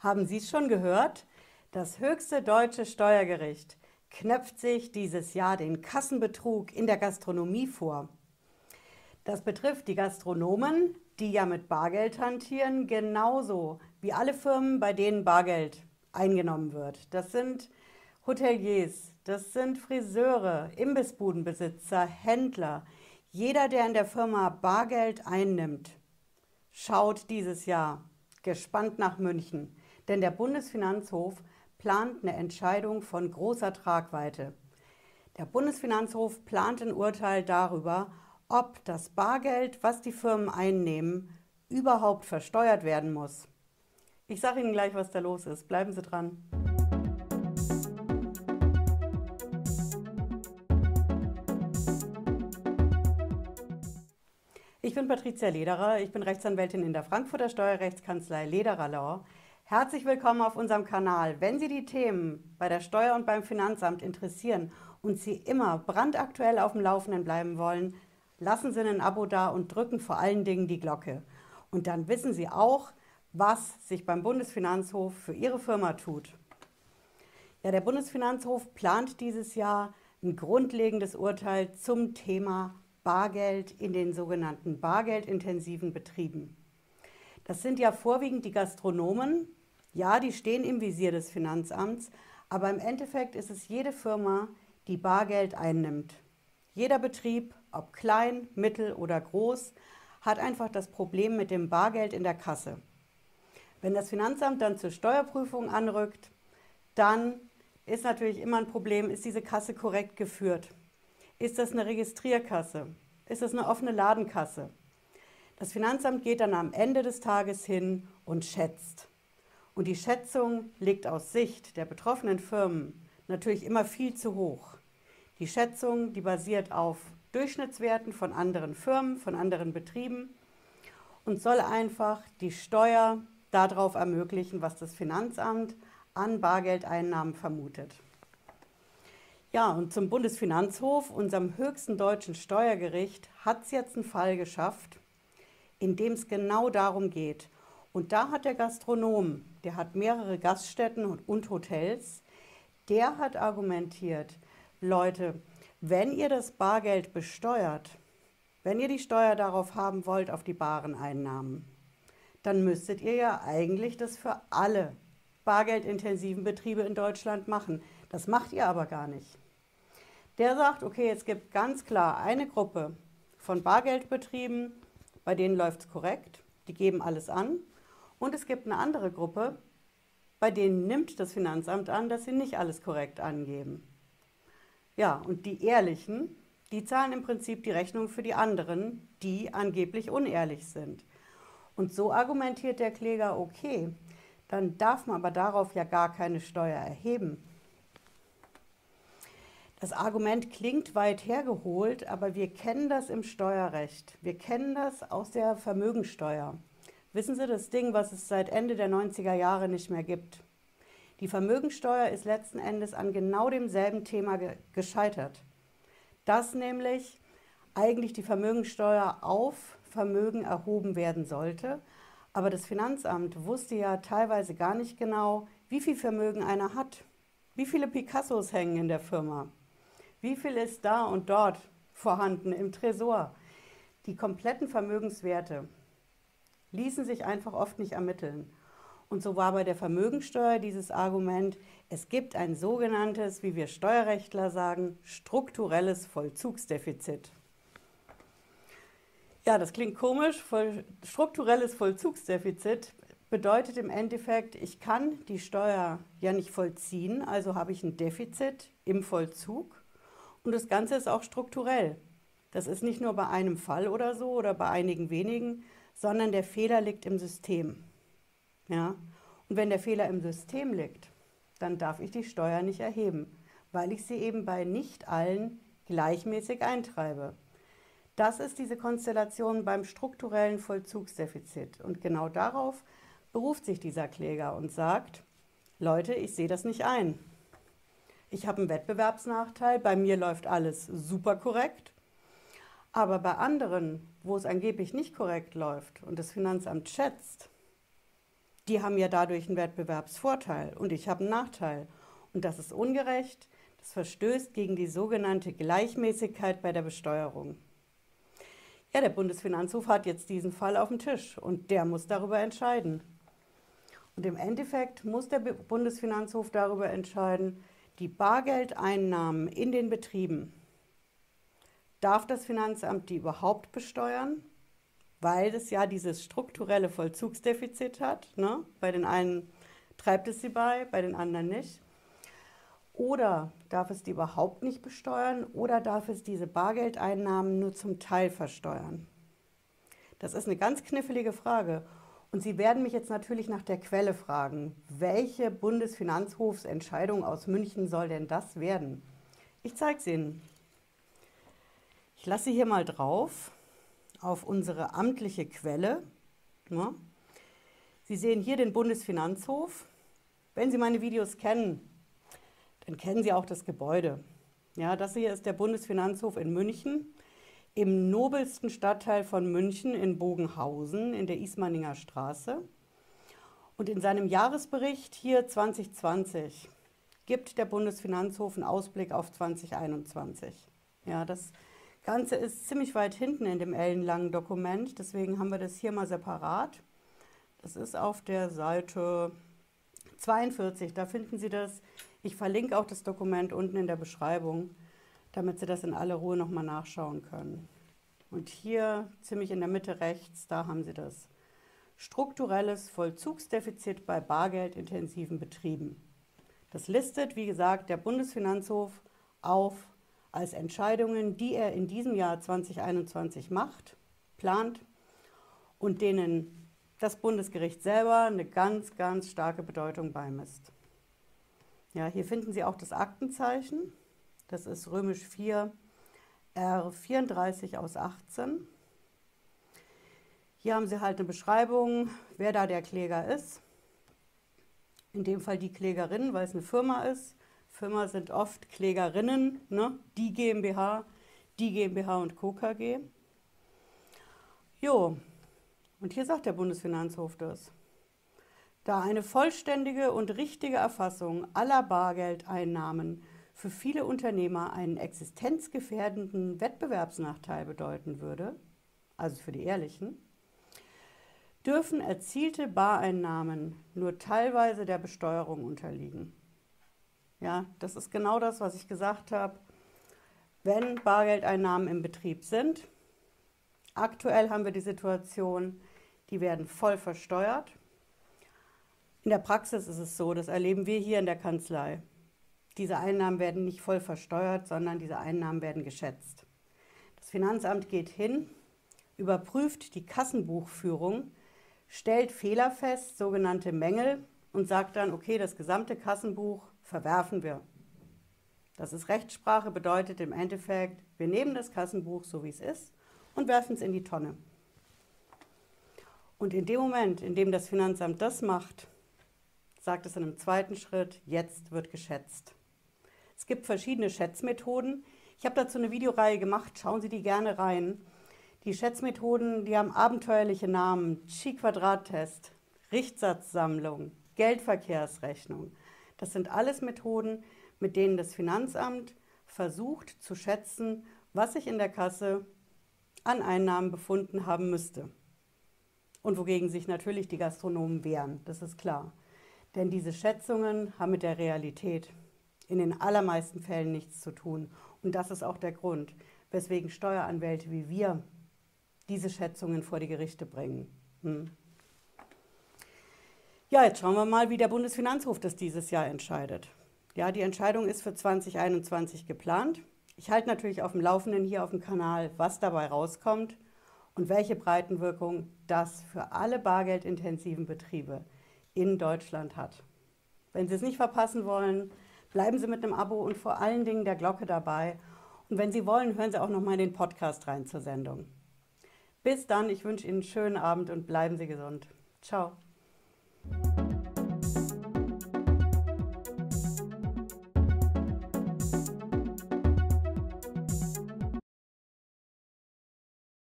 Haben Sie es schon gehört? Das höchste deutsche Steuergericht knöpft sich dieses Jahr den Kassenbetrug in der Gastronomie vor. Das betrifft die Gastronomen, die ja mit Bargeld hantieren, genauso wie alle Firmen, bei denen Bargeld eingenommen wird. Das sind Hoteliers, das sind Friseure, Imbissbudenbesitzer, Händler. Jeder, der in der Firma Bargeld einnimmt, schaut dieses Jahr gespannt nach München, denn der Bundesfinanzhof plant eine Entscheidung von großer Tragweite. Der Bundesfinanzhof plant ein Urteil darüber, ob das Bargeld, was die Firmen einnehmen, überhaupt versteuert werden muss. Ich sage Ihnen gleich, was da los ist. Bleiben Sie dran. Ich bin Patricia Lederer, ich bin Rechtsanwältin in der Frankfurter Steuerrechtskanzlei Lederer Law. Herzlich willkommen auf unserem Kanal. Wenn Sie die Themen bei der Steuer und beim Finanzamt interessieren und Sie immer brandaktuell auf dem Laufenden bleiben wollen, lassen Sie ein Abo da und drücken vor allen Dingen die Glocke. Und dann wissen Sie auch, was sich beim Bundesfinanzhof für Ihre Firma tut. Ja, der Bundesfinanzhof plant dieses Jahr ein grundlegendes Urteil zum Thema Bargeld in den sogenannten bargeldintensiven Betrieben. Das sind ja vorwiegend die Gastronomen, ja, die stehen im Visier des Finanzamts, aber im Endeffekt ist es jede Firma, die Bargeld einnimmt. Jeder Betrieb, ob klein, mittel oder groß, hat einfach das Problem mit dem Bargeld in der Kasse. Wenn das Finanzamt dann zur Steuerprüfung anrückt, dann ist natürlich immer ein Problem, ist diese Kasse korrekt geführt? Ist das eine Registrierkasse? Ist das eine offene Ladenkasse? Das Finanzamt geht dann am Ende des Tages hin und schätzt. Und die Schätzung liegt aus Sicht der betroffenen Firmen natürlich immer viel zu hoch. Die Schätzung, die basiert auf Durchschnittswerten von anderen Firmen, von anderen Betrieben und soll einfach die Steuer darauf ermöglichen, was das Finanzamt an Bargeldeinnahmen vermutet. Ja, und zum Bundesfinanzhof, unserem höchsten deutschen Steuergericht, hat es jetzt einen Fall geschafft, in dem es genau darum geht. Und da hat der Gastronom, der hat mehrere Gaststätten und Hotels, der hat argumentiert, Leute, wenn ihr das Bargeld besteuert, wenn ihr die Steuer darauf haben wollt, auf die baren Einnahmen, dann müsstet ihr ja eigentlich das für alle bargeldintensiven Betriebe in Deutschland machen. Das macht ihr aber gar nicht. Der sagt, okay, es gibt ganz klar eine Gruppe von Bargeldbetrieben, bei denen läuft es korrekt, die geben alles an. Und es gibt eine andere Gruppe, bei denen nimmt das Finanzamt an, dass sie nicht alles korrekt angeben. Ja, und die Ehrlichen, die zahlen im Prinzip die Rechnung für die anderen, die angeblich unehrlich sind. Und so argumentiert der Kläger, okay, dann darf man aber darauf ja gar keine Steuer erheben. Das Argument klingt weit hergeholt, aber wir kennen das im Steuerrecht. Wir kennen das aus der Vermögensteuer. Wissen Sie, das Ding, was es seit Ende der 90er Jahre nicht mehr gibt. Die Vermögensteuer ist letzten Endes an genau demselben Thema ge gescheitert. Dass nämlich eigentlich die Vermögensteuer auf Vermögen erhoben werden sollte, aber das Finanzamt wusste ja teilweise gar nicht genau, wie viel Vermögen einer hat. Wie viele Picassos hängen in der Firma? Wie viel ist da und dort vorhanden im Tresor? Die kompletten Vermögenswerte ließen sich einfach oft nicht ermitteln. Und so war bei der Vermögensteuer dieses Argument, es gibt ein sogenanntes, wie wir Steuerrechtler sagen, strukturelles Vollzugsdefizit. Ja, das klingt komisch. Strukturelles Vollzugsdefizit bedeutet im Endeffekt, ich kann die Steuer ja nicht vollziehen, also habe ich ein Defizit im Vollzug. Und das Ganze ist auch strukturell. Das ist nicht nur bei einem Fall oder so oder bei einigen wenigen, sondern der Fehler liegt im System. Ja? Und wenn der Fehler im System liegt, dann darf ich die Steuer nicht erheben, weil ich sie eben bei nicht allen gleichmäßig eintreibe. Das ist diese Konstellation beim strukturellen Vollzugsdefizit. Und genau darauf beruft sich dieser Kläger und sagt, Leute, ich sehe das nicht ein ich habe einen Wettbewerbsnachteil, bei mir läuft alles super korrekt. Aber bei anderen, wo es angeblich nicht korrekt läuft und das Finanzamt schätzt, die haben ja dadurch einen Wettbewerbsvorteil und ich habe einen Nachteil. Und das ist ungerecht, das verstößt gegen die sogenannte Gleichmäßigkeit bei der Besteuerung. Ja, der Bundesfinanzhof hat jetzt diesen Fall auf dem Tisch und der muss darüber entscheiden. Und im Endeffekt muss der Bundesfinanzhof darüber entscheiden, die Bargeldeinnahmen in den Betrieben. Darf das Finanzamt die überhaupt besteuern? Weil es ja dieses strukturelle Vollzugsdefizit hat. Ne? Bei den einen treibt es sie bei, bei den anderen nicht. Oder darf es die überhaupt nicht besteuern oder darf es diese Bargeldeinnahmen nur zum Teil versteuern? Das ist eine ganz knifflige Frage. Und Sie werden mich jetzt natürlich nach der Quelle fragen. Welche Bundesfinanzhofsentscheidung aus München soll denn das werden? Ich zeige es Ihnen. Ich lasse hier mal drauf auf unsere amtliche Quelle. Sie sehen hier den Bundesfinanzhof. Wenn Sie meine Videos kennen, dann kennen Sie auch das Gebäude. Ja, das hier ist der Bundesfinanzhof in München, im nobelsten Stadtteil von München in Bogenhausen in der Ismaninger Straße. Und in seinem Jahresbericht hier 2020 gibt der Bundesfinanzhof einen Ausblick auf 2021. Ja, das Ganze ist ziemlich weit hinten in dem ellenlangen Dokument, deswegen haben wir das hier mal separat. Das ist auf der Seite 42, da finden Sie das ich verlinke auch das Dokument unten in der Beschreibung, damit Sie das in aller Ruhe nochmal nachschauen können. Und hier, ziemlich in der Mitte rechts, da haben Sie das. Strukturelles Vollzugsdefizit bei bargeldintensiven Betrieben. Das listet, wie gesagt, der Bundesfinanzhof auf als Entscheidungen, die er in diesem Jahr 2021 macht, plant und denen das Bundesgericht selber eine ganz, ganz starke Bedeutung beimisst. Ja, hier finden Sie auch das Aktenzeichen. Das ist römisch 4 R34 aus 18. Hier haben Sie halt eine Beschreibung, wer da der Kläger ist. In dem Fall die Klägerin, weil es eine Firma ist. Firma sind oft Klägerinnen, ne? die GmbH, die GmbH und Co. KG. Jo, und hier sagt der Bundesfinanzhof das. Da eine vollständige und richtige Erfassung aller Bargeldeinnahmen für viele Unternehmer einen existenzgefährdenden Wettbewerbsnachteil bedeuten würde, also für die Ehrlichen, dürfen erzielte Bareinnahmen nur teilweise der Besteuerung unterliegen. Ja, das ist genau das, was ich gesagt habe. Wenn Bargeldeinnahmen im Betrieb sind, aktuell haben wir die Situation, die werden voll versteuert in der Praxis ist es so, das erleben wir hier in der Kanzlei. Diese Einnahmen werden nicht voll versteuert, sondern diese Einnahmen werden geschätzt. Das Finanzamt geht hin, überprüft die Kassenbuchführung, stellt Fehler fest, sogenannte Mängel, und sagt dann, okay, das gesamte Kassenbuch verwerfen wir. Das ist Rechtssprache, bedeutet im Endeffekt, wir nehmen das Kassenbuch so wie es ist und werfen es in die Tonne. Und in dem Moment, in dem das Finanzamt das macht, sagt es in einem zweiten Schritt, jetzt wird geschätzt. Es gibt verschiedene Schätzmethoden. Ich habe dazu eine Videoreihe gemacht, schauen Sie die gerne rein. Die Schätzmethoden, die haben abenteuerliche Namen. Chi-Quadrat-Test, Richtsatzsammlung, Geldverkehrsrechnung. Das sind alles Methoden, mit denen das Finanzamt versucht zu schätzen, was sich in der Kasse an Einnahmen befunden haben müsste. Und wogegen sich natürlich die Gastronomen wehren, das ist klar. Denn diese Schätzungen haben mit der Realität in den allermeisten Fällen nichts zu tun. Und das ist auch der Grund, weswegen Steueranwälte wie wir diese Schätzungen vor die Gerichte bringen. Hm. Ja, jetzt schauen wir mal, wie der Bundesfinanzhof das dieses Jahr entscheidet. Ja, die Entscheidung ist für 2021 geplant. Ich halte natürlich auf dem Laufenden hier auf dem Kanal, was dabei rauskommt und welche Breitenwirkung das für alle bargeldintensiven Betriebe in Deutschland hat. Wenn Sie es nicht verpassen wollen, bleiben Sie mit einem Abo und vor allen Dingen der Glocke dabei. Und wenn Sie wollen, hören Sie auch noch mal in den Podcast rein zur Sendung. Bis dann, ich wünsche Ihnen einen schönen Abend und bleiben Sie gesund. Ciao.